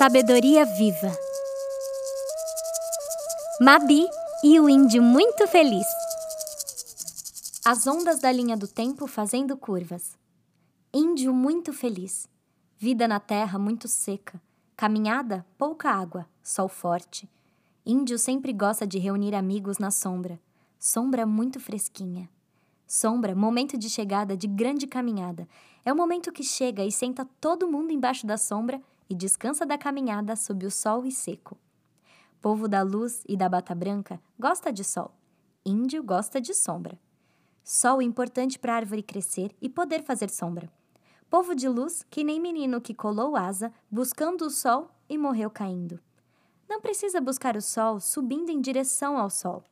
Sabedoria Viva Mabi e o índio muito feliz. As ondas da linha do tempo fazendo curvas. Índio muito feliz. Vida na terra muito seca. Caminhada, pouca água, sol forte. Índio sempre gosta de reunir amigos na sombra. Sombra muito fresquinha. Sombra, momento de chegada de grande caminhada. É o momento que chega e senta todo mundo embaixo da sombra e descansa da caminhada sob o sol e seco. Povo da luz e da bata branca gosta de sol. Índio gosta de sombra. Sol importante para a árvore crescer e poder fazer sombra. Povo de luz que nem menino que colou asa buscando o sol e morreu caindo. Não precisa buscar o sol subindo em direção ao sol.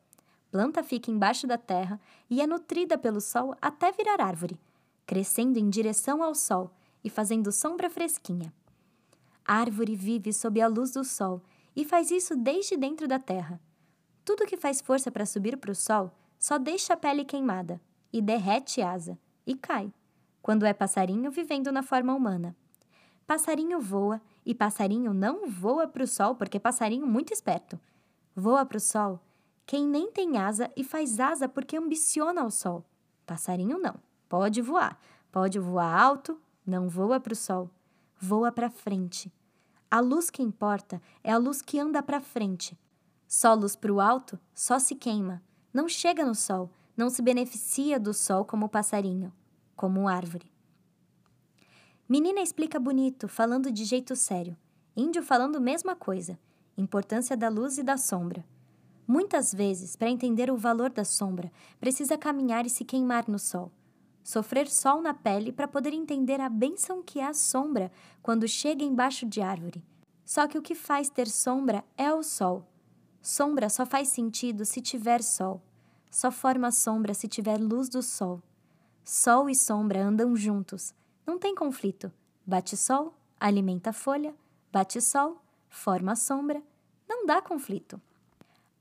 Planta fica embaixo da terra e é nutrida pelo sol até virar árvore, crescendo em direção ao sol e fazendo sombra fresquinha. Árvore vive sob a luz do sol e faz isso desde dentro da terra. Tudo que faz força para subir para o sol só deixa a pele queimada e derrete asa e cai, quando é passarinho vivendo na forma humana. Passarinho voa e passarinho não voa para o sol porque é passarinho muito esperto. Voa para o sol quem nem tem asa e faz asa porque ambiciona o sol. Passarinho não. Pode voar. Pode voar alto, não voa para o sol. Voa para frente a luz que importa é a luz que anda para frente. Só luz para o alto só se queima, não chega no sol, não se beneficia do sol como passarinho, como árvore. Menina explica bonito, falando de jeito sério. Índio falando mesma coisa. Importância da luz e da sombra. Muitas vezes, para entender o valor da sombra, precisa caminhar e se queimar no sol sofrer sol na pele para poder entender a bênção que é a sombra quando chega embaixo de árvore. Só que o que faz ter sombra é o sol. Sombra só faz sentido se tiver sol. Só forma sombra se tiver luz do sol. Sol e sombra andam juntos. Não tem conflito. Bate sol, alimenta a folha. Bate sol, forma sombra. Não dá conflito.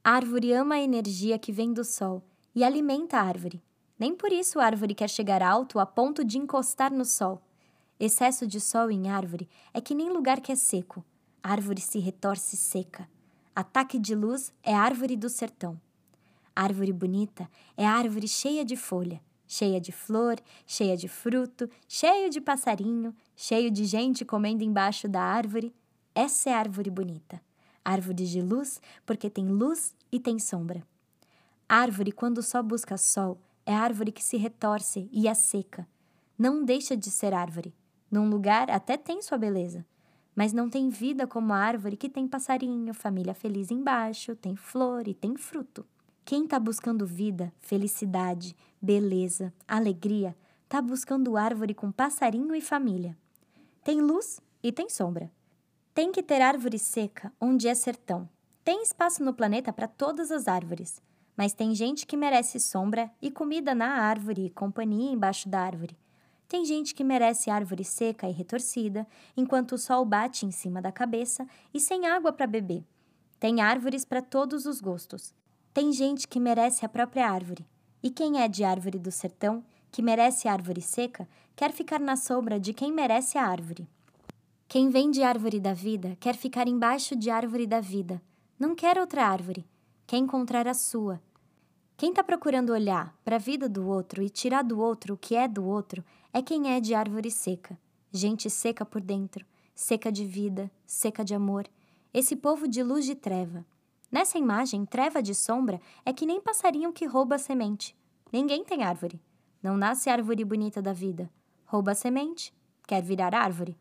A árvore ama a energia que vem do sol e alimenta a árvore. Nem por isso a árvore quer chegar alto a ponto de encostar no sol. Excesso de sol em árvore é que nem lugar que é seco. A árvore se retorce seca. Ataque de luz é árvore do sertão. Árvore bonita é árvore cheia de folha, cheia de flor, cheia de fruto, cheio de passarinho, cheio de gente comendo embaixo da árvore. Essa é árvore bonita. Árvore de luz, porque tem luz e tem sombra. Árvore, quando só busca sol, é árvore que se retorce e é seca. Não deixa de ser árvore. Num lugar até tem sua beleza, mas não tem vida como a árvore que tem passarinho, família feliz embaixo, tem flor e tem fruto. Quem está buscando vida, felicidade, beleza, alegria, está buscando árvore com passarinho e família. Tem luz e tem sombra. Tem que ter árvore seca onde é sertão. Tem espaço no planeta para todas as árvores. Mas tem gente que merece sombra e comida na árvore e companhia embaixo da árvore. Tem gente que merece árvore seca e retorcida, enquanto o sol bate em cima da cabeça e sem água para beber. Tem árvores para todos os gostos. Tem gente que merece a própria árvore. E quem é de árvore do sertão, que merece árvore seca, quer ficar na sombra de quem merece a árvore. Quem vem de árvore da vida quer ficar embaixo de árvore da vida. Não quer outra árvore. Quer encontrar a sua, quem está procurando olhar para a vida do outro e tirar do outro o que é do outro é quem é de árvore seca. Gente seca por dentro, seca de vida, seca de amor. Esse povo de luz de treva. Nessa imagem, treva de sombra é que nem passarinho que rouba a semente. Ninguém tem árvore. Não nasce árvore bonita da vida. Rouba a semente, quer virar árvore.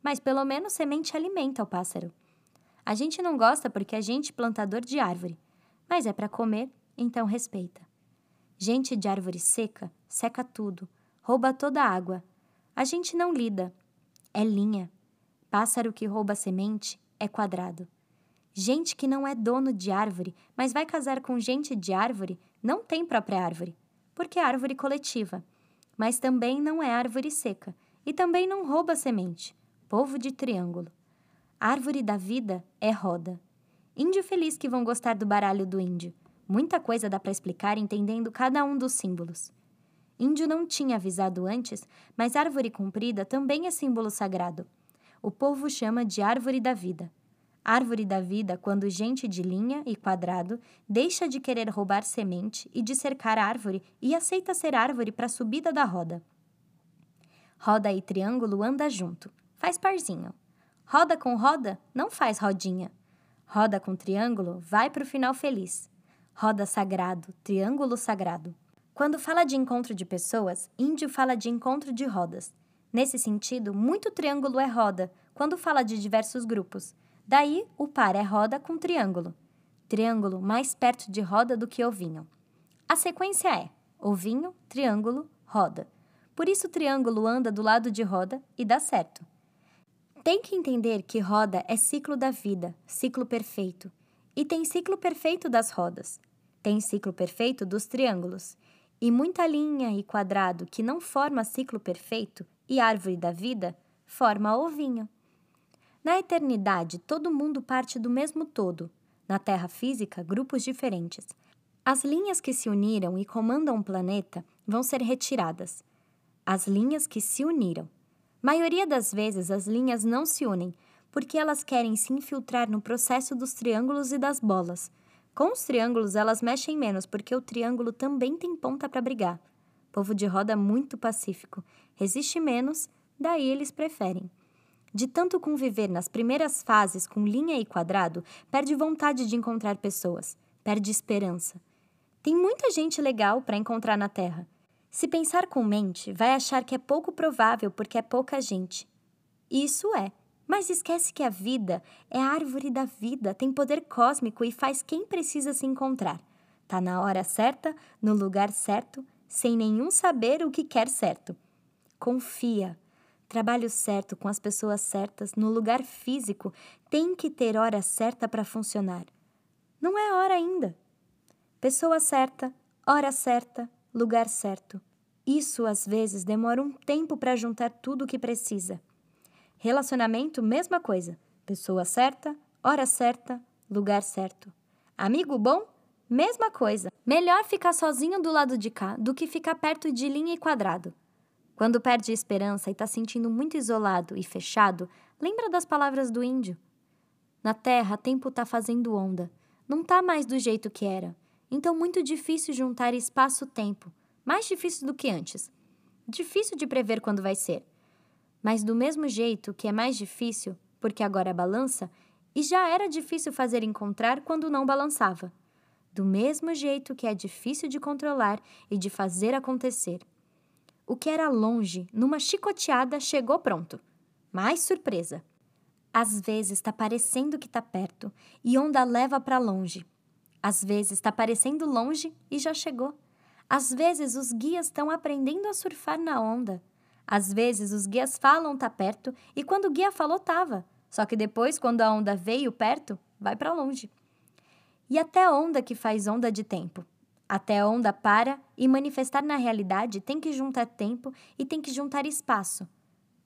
Mas pelo menos semente alimenta o pássaro. A gente não gosta porque a gente plantador de árvore, mas é para comer então respeita. Gente de árvore seca seca tudo, rouba toda a água. A gente não lida. É linha. Pássaro que rouba semente é quadrado. Gente que não é dono de árvore, mas vai casar com gente de árvore, não tem própria árvore, porque é árvore coletiva. Mas também não é árvore seca e também não rouba semente. Povo de triângulo. Árvore da vida é roda. Índio feliz que vão gostar do baralho do índio. Muita coisa dá para explicar entendendo cada um dos símbolos. Índio não tinha avisado antes, mas árvore comprida também é símbolo sagrado. o povo chama de árvore da vida. Árvore da vida quando gente de linha e quadrado deixa de querer roubar semente e de cercar árvore e aceita ser árvore para a subida da roda. Roda e triângulo anda junto, faz parzinho. Roda com roda não faz rodinha. Roda com triângulo vai para o final feliz. Roda sagrado, triângulo sagrado. Quando fala de encontro de pessoas, índio fala de encontro de rodas. Nesse sentido, muito triângulo é roda, quando fala de diversos grupos. Daí, o par é roda com triângulo. Triângulo mais perto de roda do que ovinho. A sequência é ovinho, triângulo, roda. Por isso, triângulo anda do lado de roda e dá certo. Tem que entender que roda é ciclo da vida, ciclo perfeito. E tem ciclo perfeito das rodas. Tem ciclo perfeito dos triângulos. E muita linha e quadrado que não forma ciclo perfeito e árvore da vida forma ovinho. Na eternidade, todo mundo parte do mesmo todo. Na Terra física, grupos diferentes. As linhas que se uniram e comandam o planeta vão ser retiradas as linhas que se uniram. Maioria das vezes as linhas não se unem, porque elas querem se infiltrar no processo dos triângulos e das bolas. Com os triângulos elas mexem menos, porque o triângulo também tem ponta para brigar. Povo de roda muito pacífico, resiste menos, daí eles preferem. De tanto conviver nas primeiras fases com linha e quadrado, perde vontade de encontrar pessoas, perde esperança. Tem muita gente legal para encontrar na Terra, se pensar com mente, vai achar que é pouco provável porque é pouca gente. Isso é. Mas esquece que a vida é a árvore da vida, tem poder cósmico e faz quem precisa se encontrar. Tá na hora certa, no lugar certo, sem nenhum saber o que quer certo. Confia. Trabalho certo com as pessoas certas, no lugar físico, tem que ter hora certa para funcionar. Não é hora ainda. Pessoa certa, hora certa, lugar certo. Isso às vezes demora um tempo para juntar tudo o que precisa. Relacionamento, mesma coisa. Pessoa certa, hora certa, lugar certo. Amigo bom, mesma coisa. Melhor ficar sozinho do lado de cá do que ficar perto de linha e quadrado. Quando perde a esperança e está sentindo muito isolado e fechado, lembra das palavras do índio. Na terra, tempo está fazendo onda. Não está mais do jeito que era. Então, muito difícil juntar espaço-tempo. Mais difícil do que antes. Difícil de prever quando vai ser. Mas, do mesmo jeito que é mais difícil, porque agora balança, e já era difícil fazer encontrar quando não balançava. Do mesmo jeito que é difícil de controlar e de fazer acontecer. O que era longe, numa chicoteada, chegou pronto. Mais surpresa. Às vezes está parecendo que está perto e onda leva para longe às vezes está parecendo longe e já chegou. Às vezes os guias estão aprendendo a surfar na onda. Às vezes os guias falam tá perto e quando o guia falou tava. Só que depois, quando a onda veio perto, vai para longe. E até onda que faz onda de tempo. Até onda para e manifestar na realidade tem que juntar tempo e tem que juntar espaço.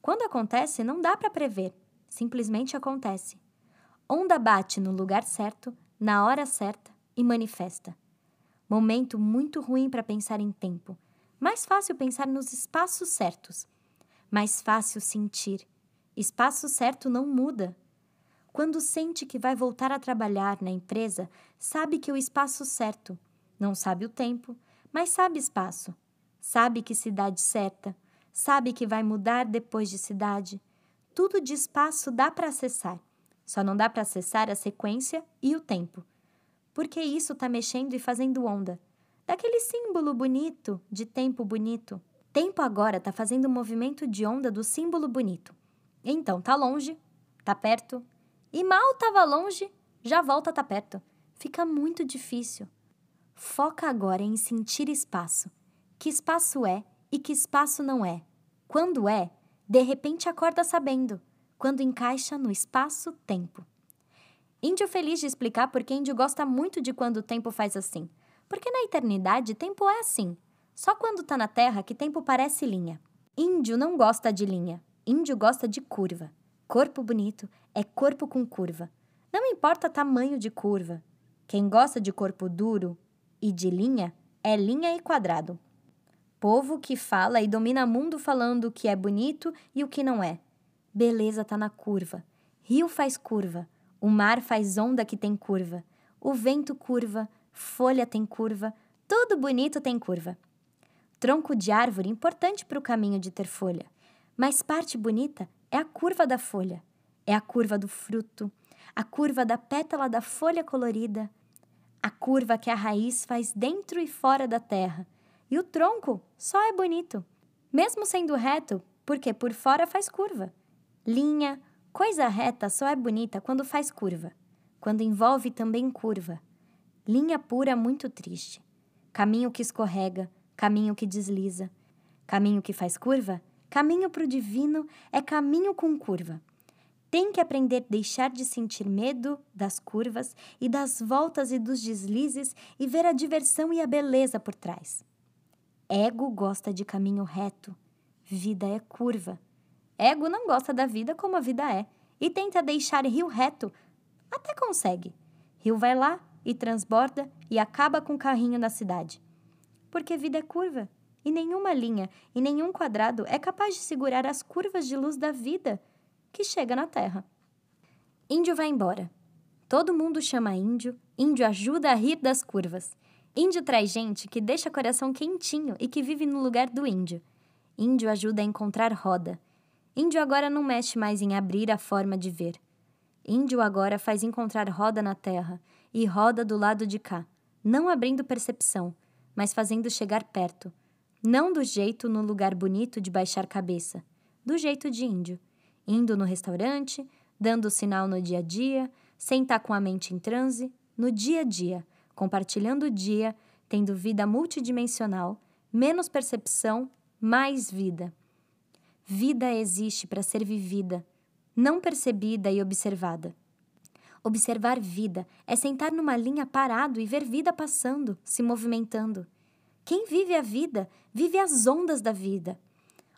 Quando acontece, não dá para prever, simplesmente acontece. Onda bate no lugar certo, na hora certa, e manifesta. Momento muito ruim para pensar em tempo. Mais fácil pensar nos espaços certos. Mais fácil sentir. Espaço certo não muda. Quando sente que vai voltar a trabalhar na empresa, sabe que o espaço certo. Não sabe o tempo, mas sabe espaço. Sabe que cidade certa. Sabe que vai mudar depois de cidade. Tudo de espaço dá para acessar. Só não dá para acessar a sequência e o tempo porque isso está mexendo e fazendo onda. Daquele símbolo bonito de tempo bonito. Tempo agora está fazendo um movimento de onda do símbolo bonito. Então tá longe, tá perto, e mal estava longe, já volta tá perto. Fica muito difícil. Foca agora em sentir espaço. Que espaço é e que espaço não é. Quando é, de repente acorda sabendo. Quando encaixa no espaço-tempo. Índio feliz de explicar porque índio gosta muito de quando o tempo faz assim. Porque na eternidade, tempo é assim. Só quando tá na terra que tempo parece linha. Índio não gosta de linha. Índio gosta de curva. Corpo bonito é corpo com curva. Não importa tamanho de curva. Quem gosta de corpo duro e de linha é linha e quadrado. Povo que fala e domina mundo falando o que é bonito e o que não é. Beleza tá na curva. Rio faz curva. O mar faz onda que tem curva. O vento curva. Folha tem curva. Tudo bonito tem curva. Tronco de árvore importante para o caminho de ter folha. Mas parte bonita é a curva da folha. É a curva do fruto. A curva da pétala da folha colorida. A curva que a raiz faz dentro e fora da terra. E o tronco só é bonito. Mesmo sendo reto, porque por fora faz curva. Linha, coisa reta só é bonita quando faz curva, quando envolve também curva. Linha pura muito triste. Caminho que escorrega, caminho que desliza. Caminho que faz curva, caminho para o divino é caminho com curva. Tem que aprender a deixar de sentir medo das curvas e das voltas e dos deslizes e ver a diversão e a beleza por trás. Ego gosta de caminho reto, vida é curva. Ego não gosta da vida como a vida é e tenta deixar rio reto. Até consegue. Rio vai lá e transborda e acaba com o carrinho na cidade. Porque vida é curva e nenhuma linha e nenhum quadrado é capaz de segurar as curvas de luz da vida que chega na Terra. Índio vai embora. Todo mundo chama índio, índio ajuda a rir das curvas. Índio traz gente que deixa coração quentinho e que vive no lugar do índio. Índio ajuda a encontrar roda. Índio agora não mexe mais em abrir a forma de ver. Índio agora faz encontrar roda na terra e roda do lado de cá, não abrindo percepção, mas fazendo chegar perto. Não do jeito no lugar bonito de baixar cabeça, do jeito de índio. Indo no restaurante, dando sinal no dia a dia, sem estar com a mente em transe, no dia a dia, compartilhando o dia, tendo vida multidimensional, menos percepção, mais vida. Vida existe para ser vivida, não percebida e observada. Observar vida é sentar numa linha parado e ver vida passando, se movimentando. Quem vive a vida, vive as ondas da vida.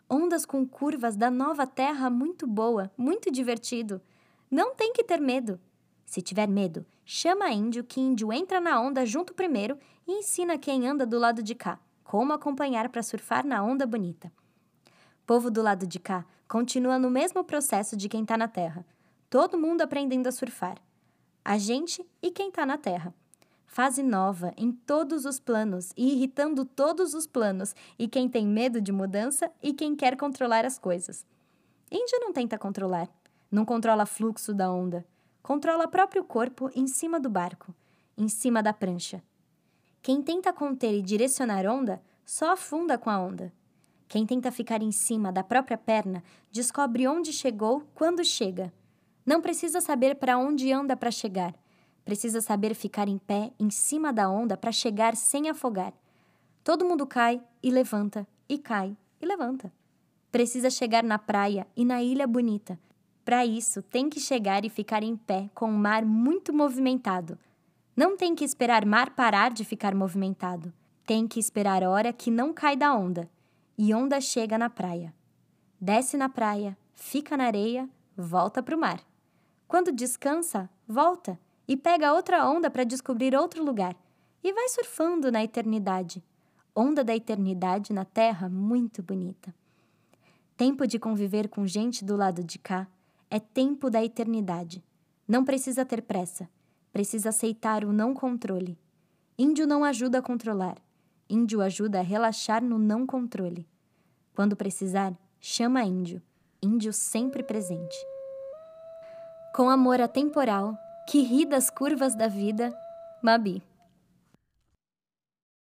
Ondas com curvas da nova terra muito boa, muito divertido. Não tem que ter medo. Se tiver medo, chama índio que índio entra na onda junto primeiro e ensina quem anda do lado de cá como acompanhar para surfar na onda bonita. Povo do lado de cá continua no mesmo processo de quem está na terra. Todo mundo aprendendo a surfar. A gente e quem está na terra. Fase nova em todos os planos e irritando todos os planos, e quem tem medo de mudança e quem quer controlar as coisas. Índio não tenta controlar, não controla fluxo da onda, controla próprio corpo em cima do barco, em cima da prancha. Quem tenta conter e direcionar onda só afunda com a onda. Quem tenta ficar em cima da própria perna descobre onde chegou quando chega. Não precisa saber para onde anda para chegar. Precisa saber ficar em pé em cima da onda para chegar sem afogar. Todo mundo cai e levanta, e cai e levanta. Precisa chegar na praia e na ilha bonita para isso, tem que chegar e ficar em pé com o mar muito movimentado. Não tem que esperar mar parar de ficar movimentado. Tem que esperar hora que não cai da onda. E onda chega na praia. Desce na praia, fica na areia, volta para o mar. Quando descansa, volta e pega outra onda para descobrir outro lugar. E vai surfando na eternidade. Onda da eternidade na terra muito bonita. Tempo de conviver com gente do lado de cá é tempo da eternidade. Não precisa ter pressa. Precisa aceitar o não controle. Índio não ajuda a controlar. Índio ajuda a relaxar no não controle. Quando precisar, chama índio. Índio sempre presente. Com amor atemporal, que ri das curvas da vida, Mabi.